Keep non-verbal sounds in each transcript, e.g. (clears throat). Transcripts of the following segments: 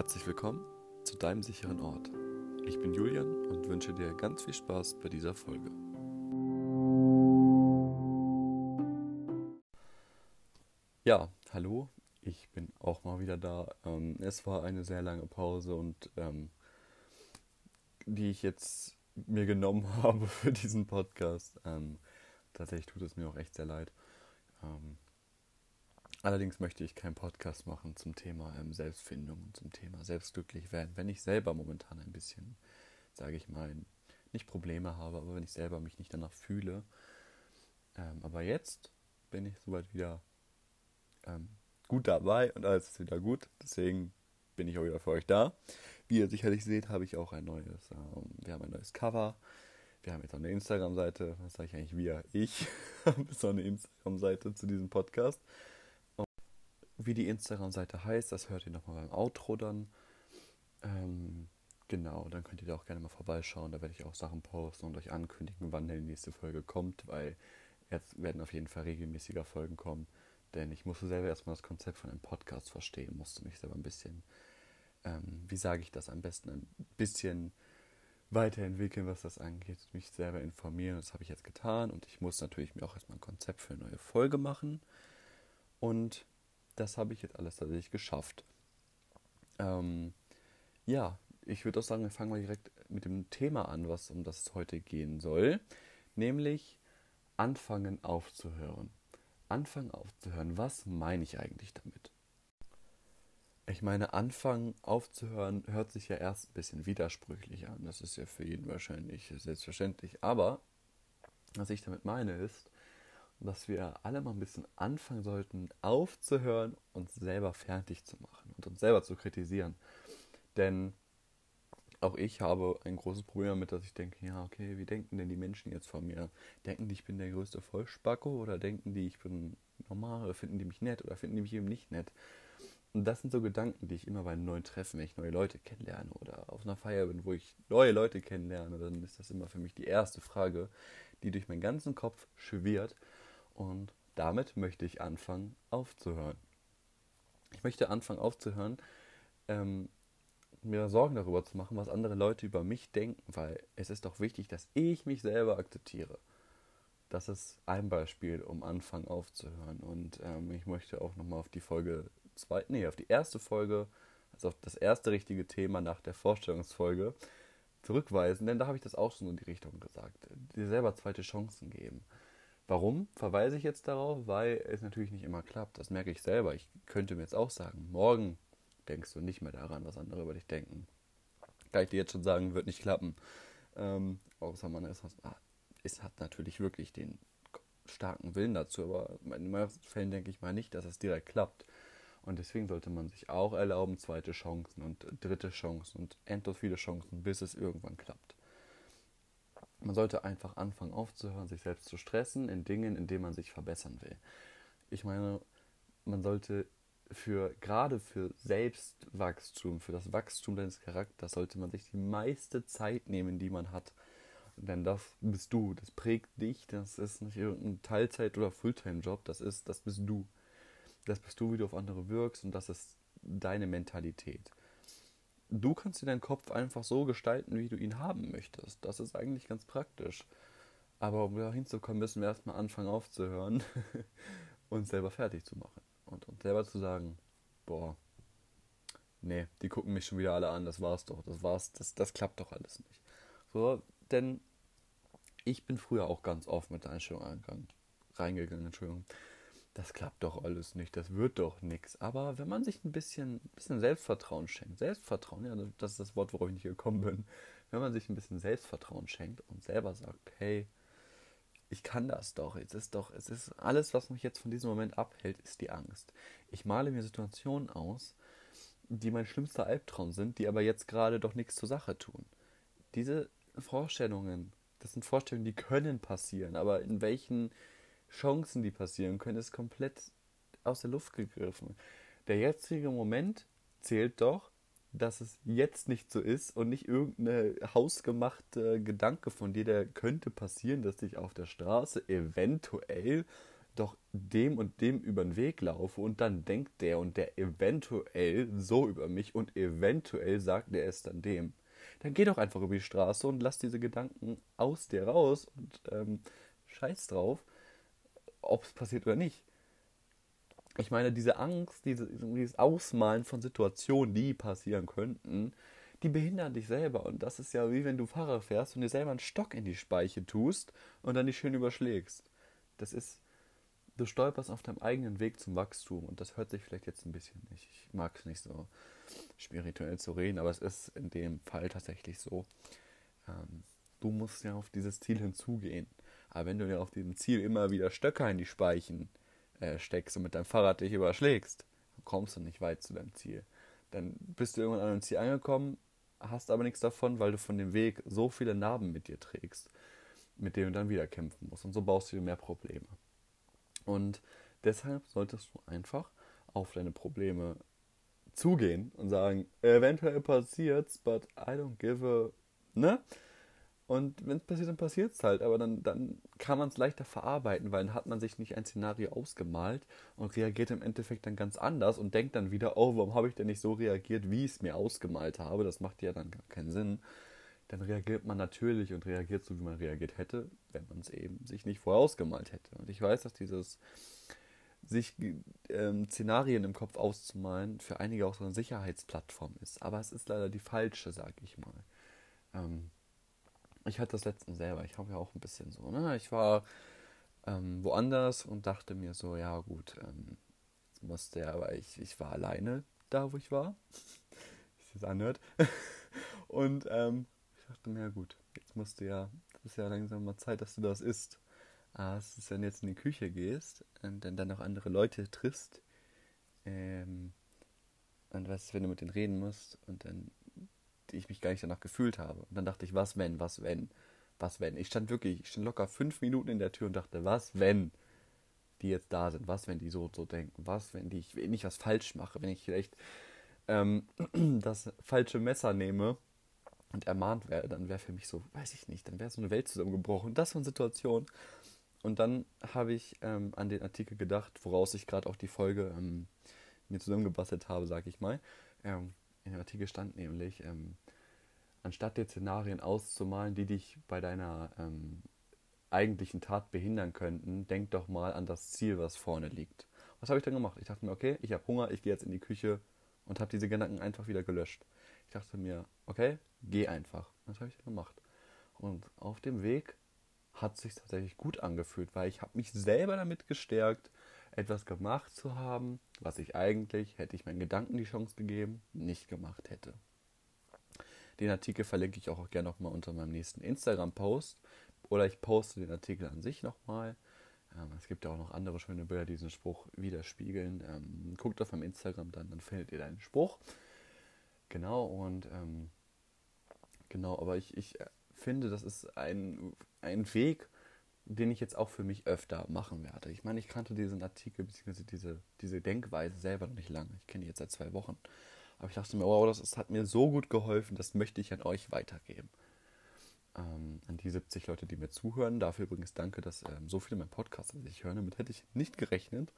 Herzlich willkommen zu deinem sicheren Ort. Ich bin Julian und wünsche dir ganz viel Spaß bei dieser Folge. Ja, hallo, ich bin auch mal wieder da. Ähm, es war eine sehr lange Pause und ähm, die ich jetzt mir genommen (laughs) habe für diesen Podcast. Ähm, tatsächlich tut es mir auch echt sehr leid. Allerdings möchte ich keinen Podcast machen zum Thema ähm, Selbstfindung, zum Thema selbstglücklich werden, wenn ich selber momentan ein bisschen, sage ich mal, nicht Probleme habe, aber wenn ich selber mich nicht danach fühle. Ähm, aber jetzt bin ich soweit wieder ähm, gut dabei und alles ist wieder gut. Deswegen bin ich auch wieder für euch da. Wie ihr sicherlich seht, habe ich auch ein neues, wir haben ein neues Cover. Wir haben jetzt auch eine Instagram-Seite. Was sage ich eigentlich wir? Ich (laughs) habe so eine Instagram-Seite zu diesem Podcast. Wie die Instagram-Seite heißt, das hört ihr nochmal beim Outro dann. Ähm, genau, dann könnt ihr da auch gerne mal vorbeischauen. Da werde ich auch Sachen posten und euch ankündigen, wann die nächste Folge kommt, weil jetzt werden auf jeden Fall regelmäßiger Folgen kommen. Denn ich musste selber erstmal das Konzept von einem Podcast verstehen, musste mich selber ein bisschen, ähm, wie sage ich das am besten, ein bisschen weiterentwickeln, was das angeht, mich selber informieren. Das habe ich jetzt getan und ich muss natürlich mir auch erstmal ein Konzept für eine neue Folge machen. Und das habe ich jetzt alles tatsächlich geschafft. Ähm, ja, ich würde auch sagen, wir fangen mal direkt mit dem Thema an, was um das es heute gehen soll, nämlich anfangen aufzuhören. Anfangen aufzuhören, was meine ich eigentlich damit? Ich meine, anfangen aufzuhören hört sich ja erst ein bisschen widersprüchlich an. Das ist ja für jeden wahrscheinlich selbstverständlich. Aber was ich damit meine ist, dass wir alle mal ein bisschen anfangen sollten, aufzuhören, uns selber fertig zu machen und uns selber zu kritisieren. Denn auch ich habe ein großes Problem damit, dass ich denke, ja, okay, wie denken denn die Menschen jetzt von mir? Denken die, ich bin der größte Vollspacko oder denken die, ich bin normal oder finden die mich nett oder finden die mich eben nicht nett? Und das sind so Gedanken, die ich immer bei neuen Treffen, wenn ich neue Leute kennenlerne oder auf einer Feier bin, wo ich neue Leute kennenlerne, dann ist das immer für mich die erste Frage, die durch meinen ganzen Kopf schwirrt. Und damit möchte ich anfangen aufzuhören. Ich möchte anfangen aufzuhören, ähm, mir Sorgen darüber zu machen, was andere Leute über mich denken, weil es ist doch wichtig, dass ich mich selber akzeptiere. Das ist ein Beispiel, um anfangen aufzuhören. Und ähm, ich möchte auch nochmal auf die Folge zweite, nee, auf die erste Folge, also auf das erste richtige Thema nach der Vorstellungsfolge zurückweisen, denn da habe ich das auch schon in die Richtung gesagt. Dir selber zweite Chancen geben. Warum verweise ich jetzt darauf? Weil es natürlich nicht immer klappt. Das merke ich selber. Ich könnte mir jetzt auch sagen, morgen denkst du nicht mehr daran, was andere über dich denken. Kann ich dir jetzt schon sagen, wird nicht klappen. Ähm, außer man ist, es hat natürlich wirklich den starken Willen dazu, aber in meisten Fällen denke ich mal nicht, dass es direkt klappt. Und deswegen sollte man sich auch erlauben, zweite Chancen und dritte Chancen und endlos viele Chancen, bis es irgendwann klappt. Man sollte einfach anfangen aufzuhören, sich selbst zu stressen in Dingen, in denen man sich verbessern will. Ich meine, man sollte für gerade für Selbstwachstum, für das Wachstum deines Charakters sollte man sich die meiste Zeit nehmen, die man hat. Denn das bist du, das prägt dich, das ist nicht irgendein Teilzeit- oder Fulltime-Job, das ist, das bist du. Das bist du, wie du auf andere wirkst und das ist deine Mentalität. Du kannst dir deinen Kopf einfach so gestalten, wie du ihn haben möchtest. Das ist eigentlich ganz praktisch. Aber um da hinzukommen, müssen wir erstmal anfangen aufzuhören, (laughs) uns selber fertig zu machen. Und uns selber zu sagen, boah, nee, die gucken mich schon wieder alle an, das war's doch, das war's, das, das klappt doch alles nicht. So, denn ich bin früher auch ganz oft mit der Einstellung reingegangen, Entschuldigung das klappt doch alles nicht, das wird doch nichts. Aber wenn man sich ein bisschen, bisschen Selbstvertrauen schenkt, Selbstvertrauen, ja, das ist das Wort, worauf ich nicht gekommen bin, wenn man sich ein bisschen Selbstvertrauen schenkt und selber sagt, hey, ich kann das doch, es ist doch, es ist alles, was mich jetzt von diesem Moment abhält, ist die Angst. Ich male mir Situationen aus, die mein schlimmster Albtraum sind, die aber jetzt gerade doch nichts zur Sache tun. Diese Vorstellungen, das sind Vorstellungen, die können passieren, aber in welchen Chancen, die passieren können, ist komplett aus der Luft gegriffen. Der jetzige Moment zählt doch, dass es jetzt nicht so ist und nicht irgendeine hausgemachte Gedanke von dir, der könnte passieren, dass dich auf der Straße eventuell doch dem und dem über den Weg laufe und dann denkt der und der eventuell so über mich und eventuell sagt er es dann dem. Dann geh doch einfach über die Straße und lass diese Gedanken aus dir raus und ähm, scheiß drauf, ob es passiert oder nicht. Ich meine, diese Angst, diese, dieses Ausmalen von Situationen, die passieren könnten, die behindern dich selber. Und das ist ja wie wenn du Fahrrad fährst und dir selber einen Stock in die Speiche tust und dann dich schön überschlägst. Das ist, du stolperst auf deinem eigenen Weg zum Wachstum. Und das hört sich vielleicht jetzt ein bisschen nicht. Ich mag es nicht so spirituell zu reden, aber es ist in dem Fall tatsächlich so. Ähm, du musst ja auf dieses Ziel hinzugehen. Aber wenn du dir auf diesem Ziel immer wieder Stöcker in die Speichen äh, steckst und mit deinem Fahrrad dich überschlägst, kommst du nicht weit zu deinem Ziel. Dann bist du irgendwann an einem Ziel angekommen, hast aber nichts davon, weil du von dem Weg so viele Narben mit dir trägst, mit denen du dann wieder kämpfen musst. Und so baust du dir mehr Probleme. Und deshalb solltest du einfach auf deine Probleme zugehen und sagen, eventuell passiert's, but I don't give a, ne? Und wenn es passiert, dann passiert es halt. Aber dann, dann kann man es leichter verarbeiten, weil dann hat man sich nicht ein Szenario ausgemalt und reagiert im Endeffekt dann ganz anders und denkt dann wieder, oh, warum habe ich denn nicht so reagiert, wie ich es mir ausgemalt habe? Das macht ja dann gar keinen Sinn. Dann reagiert man natürlich und reagiert so, wie man reagiert hätte, wenn man es eben sich nicht vorher ausgemalt hätte. Und ich weiß, dass dieses sich ähm, Szenarien im Kopf auszumalen für einige auch so eine Sicherheitsplattform ist. Aber es ist leider die falsche, sag ich mal. Ähm, ich hatte das letztens selber. Ich habe ja auch ein bisschen so, ne? Ich war ähm, woanders und dachte mir so, ja gut, ähm, musste ja, aber ich, ich war alleine da, wo ich war. (laughs) Wie es anhört. (laughs) und ähm, ich dachte mir, ja gut, jetzt musst du ja, das ist ja langsam mal Zeit, dass du das isst. Ah, es ist, wenn du jetzt in die Küche gehst und dann, dann auch andere Leute triffst, ähm, und was, wenn du mit denen reden musst und dann ich mich gar nicht danach gefühlt habe. Und dann dachte ich, was wenn, was wenn, was wenn. Ich stand wirklich, ich stand locker fünf Minuten in der Tür und dachte, was wenn die jetzt da sind, was wenn die so so denken, was wenn die, ich, wenn ich was falsch mache, wenn ich vielleicht ähm, (clears throat) das falsche Messer nehme und ermahnt werde, dann wäre für mich so, weiß ich nicht, dann wäre so eine Welt zusammengebrochen. Das war eine Situation. Und dann habe ich ähm, an den Artikel gedacht, woraus ich gerade auch die Folge ähm, mir zusammengebastelt habe, sage ich mal. Ähm, in dem Artikel stand nämlich, ähm, anstatt dir Szenarien auszumalen, die dich bei deiner ähm, eigentlichen Tat behindern könnten, denk doch mal an das Ziel, was vorne liegt. Was habe ich dann gemacht? Ich dachte mir, okay, ich habe Hunger, ich gehe jetzt in die Küche und habe diese Gedanken einfach wieder gelöscht. Ich dachte mir, okay, geh einfach. Das habe ich dann gemacht. Und auf dem Weg hat sich tatsächlich gut angefühlt, weil ich habe mich selber damit gestärkt, etwas gemacht zu haben, was ich eigentlich, hätte ich meinen Gedanken die Chance gegeben, nicht gemacht hätte. Den Artikel verlinke ich auch gerne nochmal unter meinem nächsten Instagram-Post oder ich poste den Artikel an sich nochmal. Ähm, es gibt ja auch noch andere schöne Bilder, die diesen Spruch widerspiegeln. Ähm, guckt auf meinem Instagram dann, dann findet ihr deinen Spruch. Genau, und ähm, genau, aber ich, ich finde, das ist ein, ein Weg, den ich jetzt auch für mich öfter machen werde. Ich meine, ich kannte diesen Artikel bzw. Diese, diese Denkweise selber noch nicht lange. Ich kenne die jetzt seit zwei Wochen. Aber ich dachte mir, wow, das, das hat mir so gut geholfen, das möchte ich an euch weitergeben. Ähm, an die 70 Leute, die mir zuhören. Dafür übrigens danke, dass ähm, so viele meinen Podcast an sich hören. Damit hätte ich nicht gerechnet.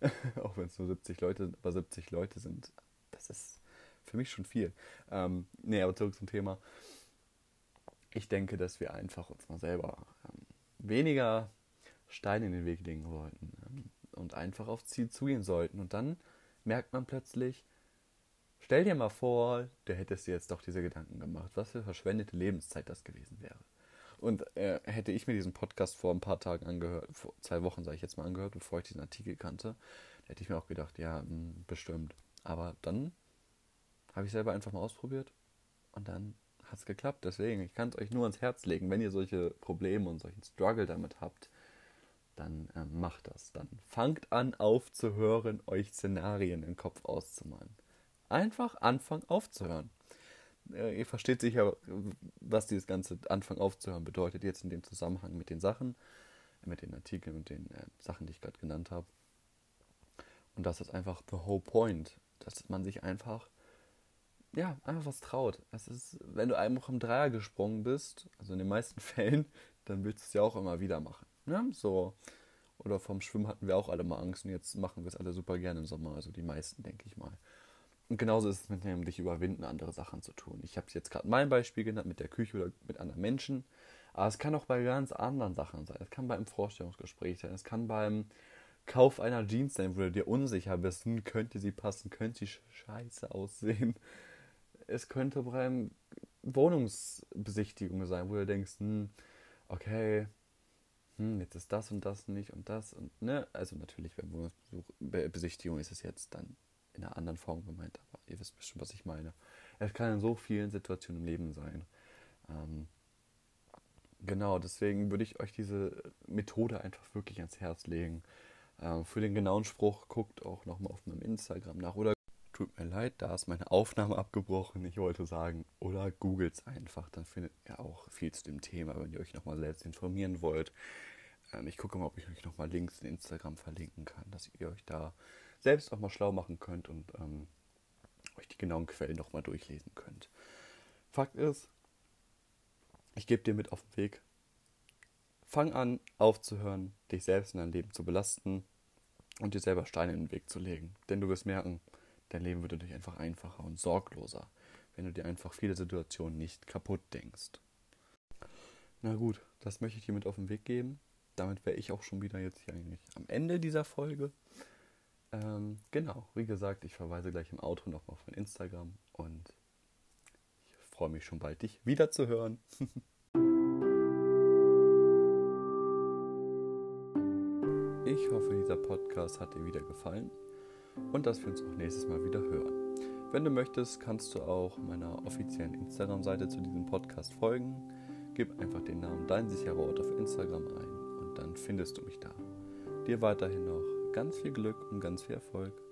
(laughs) auch wenn es nur 70 Leute sind, aber 70 Leute sind, das ist für mich schon viel. Ähm, nee, aber zurück zum Thema. Ich denke, dass wir einfach uns mal selber weniger Steine in den Weg legen sollten ähm, und einfach aufs Ziel zugehen sollten. Und dann merkt man plötzlich, stell dir mal vor, du hättest dir jetzt doch diese Gedanken gemacht, was für verschwendete Lebenszeit das gewesen wäre. Und äh, hätte ich mir diesen Podcast vor ein paar Tagen angehört, vor zwei Wochen sage ich jetzt mal angehört, bevor ich diesen Artikel kannte, hätte ich mir auch gedacht, ja, mh, hm, bestimmt. Aber dann habe ich selber einfach mal ausprobiert und dann hat es geklappt. Deswegen, ich kann es euch nur ans Herz legen, wenn ihr solche Probleme und solchen Struggle damit habt, dann äh, macht das. Dann fangt an aufzuhören, euch Szenarien im Kopf auszumalen. Einfach anfangen aufzuhören. Äh, ihr versteht sicher, was dieses ganze Anfang aufzuhören bedeutet, jetzt in dem Zusammenhang mit den Sachen, mit den Artikeln und den äh, Sachen, die ich gerade genannt habe. Und das ist einfach the whole point, dass man sich einfach ja, einfach was traut. Es ist, wenn du einmal vom Dreier gesprungen bist, also in den meisten (laughs) Fällen, dann willst du es ja auch immer wieder machen. Ne? So. Oder vom Schwimmen hatten wir auch alle mal Angst und jetzt machen wir es alle super gerne im Sommer. Also die meisten, denke ich mal. Und genauso ist es mit dem dich überwinden, andere Sachen zu tun. Ich habe es jetzt gerade mein Beispiel genannt mit der Küche oder mit anderen Menschen. Aber es kann auch bei ganz anderen Sachen sein. Es kann beim Vorstellungsgespräch sein. Es kann beim Kauf einer Jeans sein, wo du dir unsicher bist. Hm, könnte sie passen? Könnte sie scheiße aussehen? Es könnte beim Wohnungsbesichtigung sein, wo du denkst, hm, okay, hm, jetzt ist das und das nicht und das und ne. Also natürlich beim Wohnungsbesichtigung ist es jetzt dann in einer anderen Form gemeint, aber ihr wisst bestimmt, was ich meine. Es kann in so vielen Situationen im Leben sein. Ähm, genau, deswegen würde ich euch diese Methode einfach wirklich ans Herz legen. Ähm, für den genauen Spruch guckt auch nochmal auf meinem Instagram nach oder tut mir leid, da ist meine Aufnahme abgebrochen. Ich wollte sagen, oder googelt es einfach, dann findet ihr auch viel zu dem Thema, wenn ihr euch nochmal selbst informieren wollt. Ähm, ich gucke mal, ob ich euch nochmal Links in Instagram verlinken kann, dass ihr euch da selbst auch mal schlau machen könnt und ähm, euch die genauen Quellen nochmal durchlesen könnt. Fakt ist, ich gebe dir mit auf den Weg. Fang an, aufzuhören, dich selbst in deinem Leben zu belasten und dir selber Steine in den Weg zu legen. Denn du wirst merken, dein Leben wird dadurch einfach einfacher und sorgloser, wenn du dir einfach viele Situationen nicht kaputt denkst. Na gut, das möchte ich dir mit auf den Weg geben. Damit wäre ich auch schon wieder jetzt hier eigentlich am Ende dieser Folge. Ähm, genau, wie gesagt, ich verweise gleich im Auto nochmal auf mein Instagram und ich freue mich schon bald, dich wiederzuhören. (laughs) ich hoffe, dieser Podcast hat dir wieder gefallen und dass wir uns auch nächstes Mal wieder hören. Wenn du möchtest, kannst du auch meiner offiziellen Instagram-Seite zu diesem Podcast folgen. Gib einfach den Namen Dein sicherer Ort auf Instagram ein und dann findest du mich da. Dir weiterhin noch ganz viel Glück und ganz viel Erfolg.